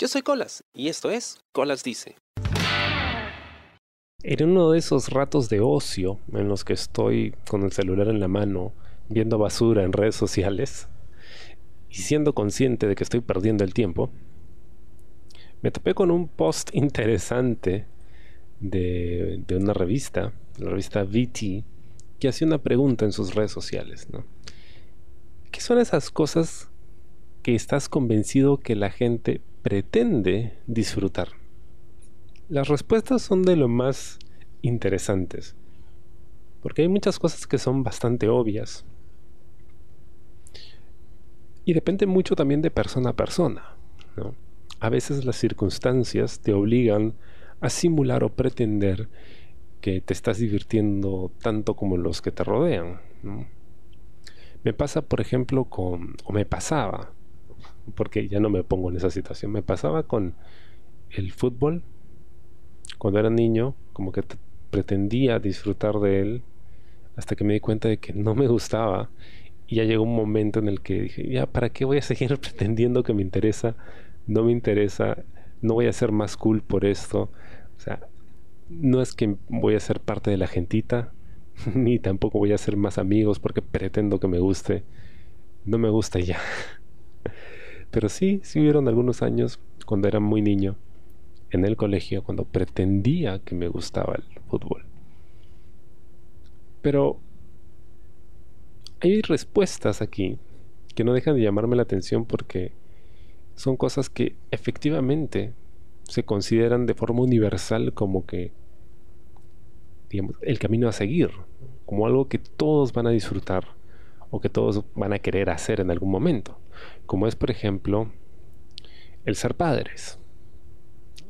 Yo soy Colas y esto es Colas Dice. En uno de esos ratos de ocio en los que estoy con el celular en la mano, viendo basura en redes sociales y siendo consciente de que estoy perdiendo el tiempo, me topé con un post interesante de, una revista, la revista VT, que hacía una pregunta en sus redes sociales. ¿no? ¿Qué son esas cosas que estás convencido que la gente pretende disfrutar? Las respuestas son de lo más interesantes, porque hay muchas cosas que son bastante obvias. Y depende mucho también de persona a persona. A veces las circunstancias te obligan a simular o pretender que te estás divirtiendo tanto como los que te rodean. Me pasa, por ejemplo, con, o me pasaba, porque ya no me pongo en esa situación, me pasaba con el fútbol. Cuando era niño, como que pretendía disfrutar de él, hasta que me di cuenta de que no me gustaba. Y ya llegó un momento en el que dije, ya, ¿para qué voy a seguir pretendiendo que me interesa? No me interesa, no voy a ser más cool por esto. O sea, no es que voy a ser parte de la gentita, ni tampoco voy a ser más amigos porque pretendo que me guste. No me gusta ya. Pero sí, sí hubieron algunos años cuando era muy niño en el colegio, cuando pretendía que me gustaba el fútbol. Pero hay respuestas aquí que no dejan de llamarme la atención porque son cosas que efectivamente se consideran de forma universal como que digamos, el camino a seguir, como algo que todos van a disfrutar o que todos van a querer hacer en algún momento, como es por ejemplo el ser padres,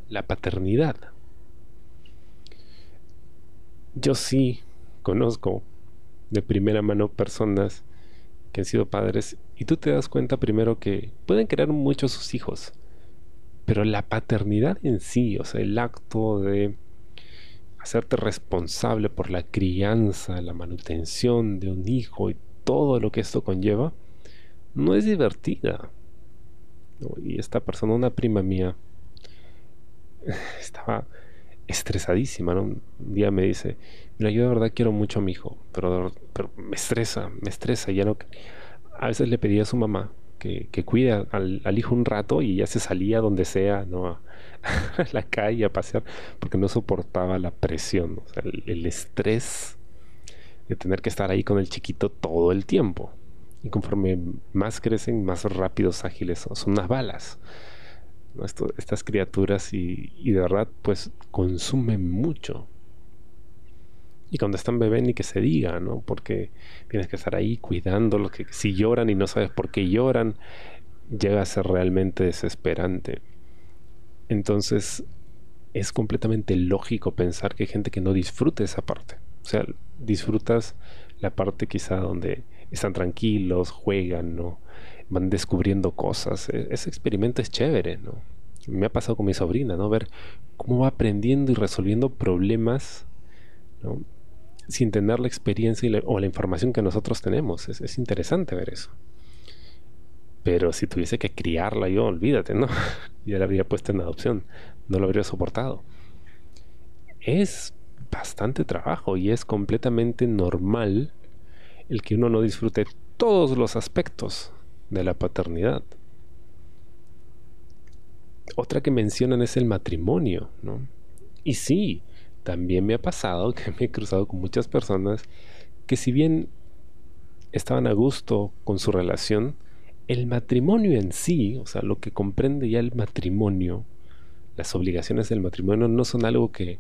la paternidad. Yo sí conozco de primera mano personas que han sido padres y tú te das cuenta primero que pueden querer mucho sus hijos, pero la paternidad en sí, o sea, el acto de hacerte responsable por la crianza, la manutención de un hijo y todo lo que esto conlleva, no es divertida. Y esta persona, una prima mía, estaba estresadísima. Un día me dice, mira, yo de verdad quiero mucho a mi hijo, pero, me estresa, me estresa. Ya no... A veces le pedía a su mamá que, cuide al, hijo un rato y ya se salía donde sea, ¿no? A, la calle a pasear, porque no soportaba la presión, el, estrés de tener que estar ahí con el chiquito todo el tiempo. Y conforme más crecen, más rápidos, ágiles son, son unas balas. estas criaturas y, de verdad pues consumen mucho. Y cuando están bebé ni que se diga, ¿no? Porque tienes que estar ahí cuidándolos, que si lloran y no sabes por qué lloran, llega a ser realmente desesperante. Entonces es completamente lógico pensar que hay gente que no disfrute esa parte. O sea, disfrutas la parte quizá donde están tranquilos, juegan, ¿no? Van descubriendo cosas. E-, ese experimento es chévere, ¿no? Me ha pasado con mi sobrina, ¿no? Ver cómo va aprendiendo y resolviendo problemas, ¿no? sin tener la experiencia o la información que nosotros tenemos. Es, interesante ver eso. Pero si tuviese que criarla yo, olvídate, ¿no? ya la habría puesto en adopción. No lo habría soportado. Es bastante trabajo y es completamente normal el que uno no disfrute todos los aspectos de la paternidad. Otra que mencionan es el matrimonio, ¿no? Y sí, también me ha pasado que me he cruzado con muchas personas que si bien estaban a gusto con su relación, el matrimonio en sí, o sea, lo que comprende ya el matrimonio, las obligaciones del matrimonio no son algo que,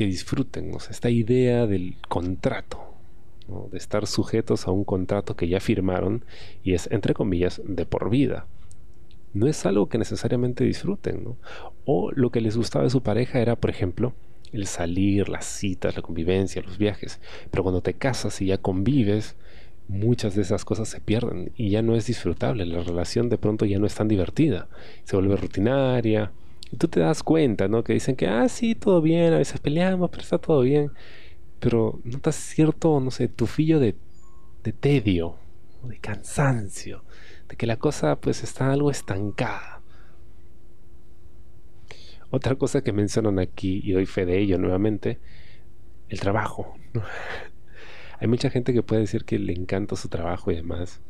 que disfruten, o sea, esta idea del contrato, de estar sujetos a un contrato que ya firmaron y es, entre comillas, de por vida. No es algo que necesariamente disfruten, ¿no? O lo que les gustaba de su pareja era, por ejemplo, el salir, las citas, la convivencia, los viajes. Pero cuando te casas y ya convives, muchas de esas cosas se pierden y ya no es disfrutable. La relación de pronto ya no es tan divertida. Se vuelve rutinaria. Y tú te das cuenta, ¿no? Que dicen que, ah, sí, todo bien, a veces peleamos, pero está todo bien. Pero notas cierto, no sé, tufillo de, de tedio, de cansancio, de que la cosa pues está algo estancada. Otra cosa que mencionan aquí, y doy fe de ello nuevamente, el trabajo. Hay mucha gente que puede decir que le encanta su trabajo y demás.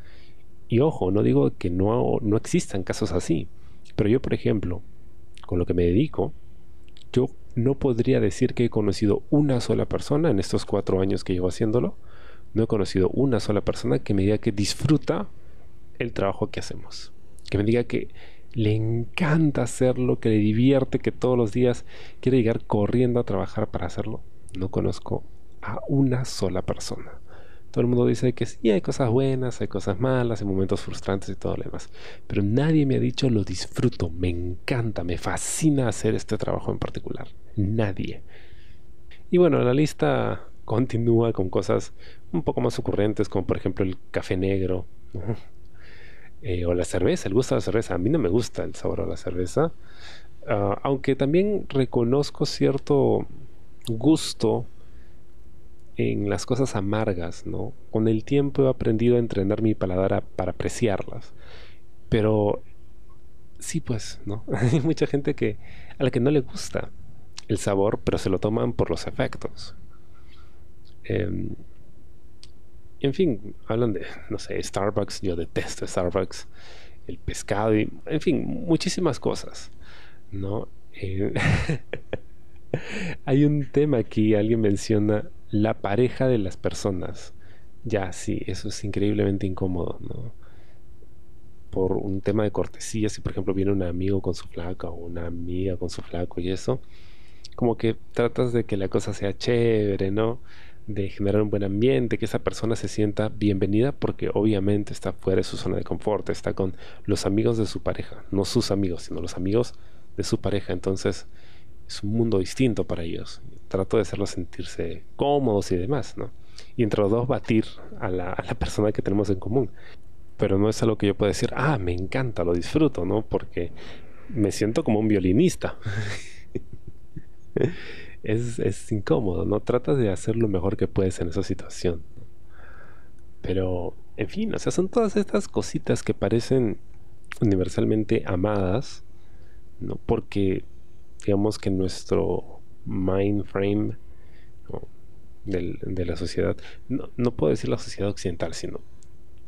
Y ojo, no digo que no, no existan casos así, pero yo, por ejemplo, con lo que me dedico, yo no podría decir que he conocido una sola persona en estos cuatro años que llevo haciéndolo. No he conocido una sola persona que me diga que disfruta el trabajo que hacemos. Que me diga que le encanta hacerlo, que le divierte, que todos los días quiere llegar corriendo a trabajar para hacerlo. No conozco a una sola persona. Todo el mundo dice que sí, hay cosas buenas, hay cosas malas, hay momentos frustrantes y todo lo demás. Pero nadie me ha dicho lo disfruto, me encanta, me fascina hacer este trabajo en particular. Nadie. Y bueno, la lista continúa con cosas un poco más ocurrentes, como por ejemplo el café negro. Eh, o la cerveza, el gusto de la cerveza. A mí no me gusta el sabor de la cerveza. Ah, aunque también reconozco cierto gusto en las cosas amargas, ¿no? Con el tiempo he aprendido a entrenar mi paladar para apreciarlas. Pero sí, pues, ¿no? Hay mucha gente que a la que no le gusta el sabor, pero se lo toman por los efectos. Em, en fin, hablan de, no sé, Starbucks, yo detesto Starbucks, el pescado en fin, muchísimas cosas, ¿no? Eh, hay un tema aquí, alguien menciona la pareja de las personas. Ya, sí, eso es increíblemente incómodo, ¿no? Por un tema de cortesía, si por ejemplo viene un amigo con su flaca o una amiga con su flaco y eso, como que tratas de que la cosa sea chévere, ¿no? De generar un buen ambiente, que esa persona se sienta bienvenida porque obviamente está fuera de su zona de confort, está con los amigos de su pareja, no sus amigos, sino los amigos de su pareja. Entonces, es un mundo distinto para ellos. Trato de hacerlos sentirse cómodos y demás, ¿no? Y entre los dos batir a la, persona que tenemos en común. Pero no es algo que yo pueda decir, ah, me encanta, lo disfruto, ¿no? Porque me siento como un violinista. es, es, incómodo, ¿no? Tratas de hacer lo mejor que puedes en esa situación. Pero, en fin, o sea, son todas estas cositas que parecen universalmente amadas, ¿no? Porque digamos que nuestro mind frame de la sociedad, no, puedo decir la sociedad occidental, sino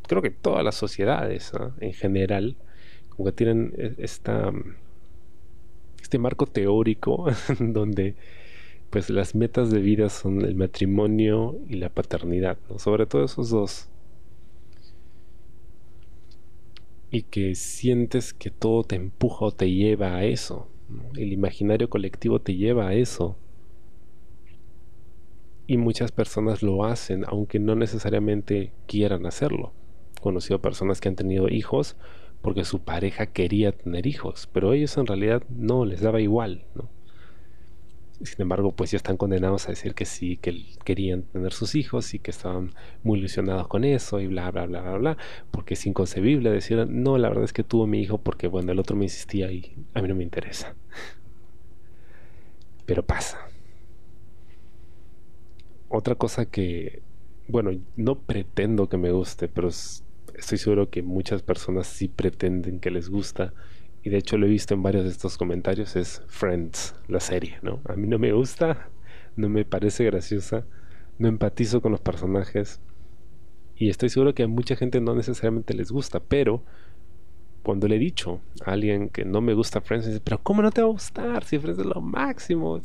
creo que todas las sociedades en general, como que tienen e, esta, este marco teórico donde pues las metas de vida son el matrimonio y la paternidad, sobre todo esos dos. Y que sientes que todo te empuja o te lleva a eso. El imaginario colectivo te lleva a eso. Y muchas personas lo hacen, aunque no necesariamente quieran hacerlo. He conocido personas que han tenido hijos porque su pareja quería tener hijos, pero ellos en realidad no, les daba igual, ¿no? Sin embargo, pues ya están condenados a decir que sí, que querían tener sus hijos y que estaban muy ilusionados con eso y bla, bla, bla, bla, bla, porque es inconcebible decir, no, la verdad es que tuvo mi hijo porque, bueno, el otro me insistía y a mí no me interesa. Pero pasa. Otra cosa que, bueno, no pretendo que me guste, pero estoy seguro que muchas personas sí pretenden que les gusta y de hecho lo he visto en varios de estos comentarios, es Friends, la serie, ¿no? A mí no me gusta, no me parece graciosa, no empatizo con los personajes y estoy seguro que a mucha gente no necesariamente les gusta, pero cuando le he dicho a alguien que no me gusta Friends, dice, pero ¿cómo no te va a gustar si Friends es lo máximo?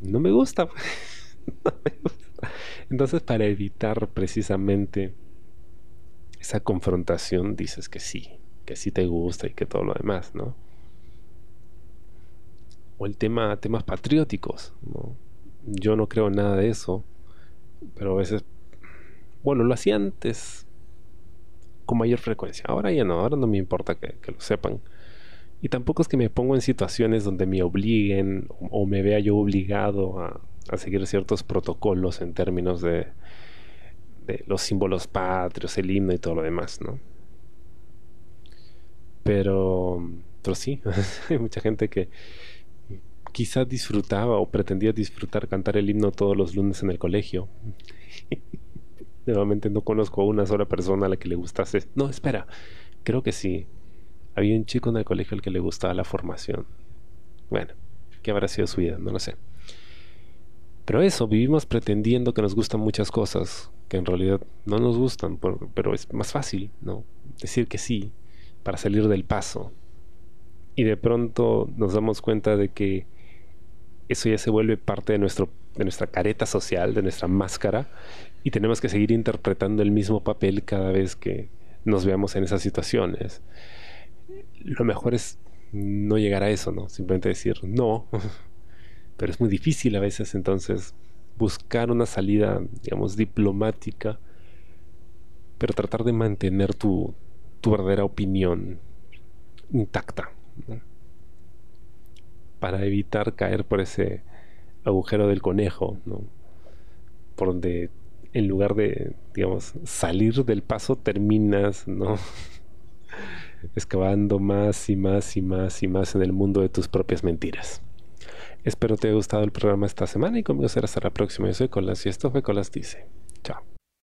No me gusta. no me gusta. Entonces, para evitar precisamente esa confrontación, dices que sí, que sí te gusta y que todo lo demás, ¿no? O el tema, temas patrióticos, ¿no? Yo no creo nada de eso, pero a veces, bueno, lo hacía antes con mayor frecuencia. Ahora ya no, ahora no me importa que, lo sepan. Y tampoco es que me pongo en situaciones donde me obliguen o, me vea yo obligado a, seguir ciertos protocolos en términos de los símbolos patrios, el himno y todo lo demás, ¿no? Pero, pero sí, hay mucha gente que quizás disfrutaba o pretendía disfrutar cantar el himno todos los lunes en el colegio. Nuevamente no conozco a una sola persona a la que le gustase. No, espera, creo que sí. Había un chico en el colegio al que le gustaba la formación. Bueno, qué habrá sido su vida, no lo sé. Pero eso, vivimos pretendiendo que nos gustan muchas cosas que en realidad no nos gustan, pero es más fácil, ¿no? Decir que sí para salir del paso. Y de pronto nos damos cuenta de que eso ya se vuelve parte de, nuestro, de nuestra careta social, de nuestra máscara, y tenemos que seguir interpretando el mismo papel cada vez que nos veamos en esas situaciones. Lo mejor es no llegar a eso, ¿no? Simplemente decir no, pero es muy difícil a veces entonces buscar una salida, digamos, diplomática, pero tratar de mantener tu, tu verdadera opinión intacta para evitar caer por ese agujero del conejo, ¿no? por donde en lugar de, digamos, salir del paso, terminas, ¿no? excavando más y más y más y más en el mundo de tus propias mentiras. Espero te haya gustado el programa esta semana y conmigo será hasta la próxima. Yo soy Colas y esto fue Colas Dice. Chao.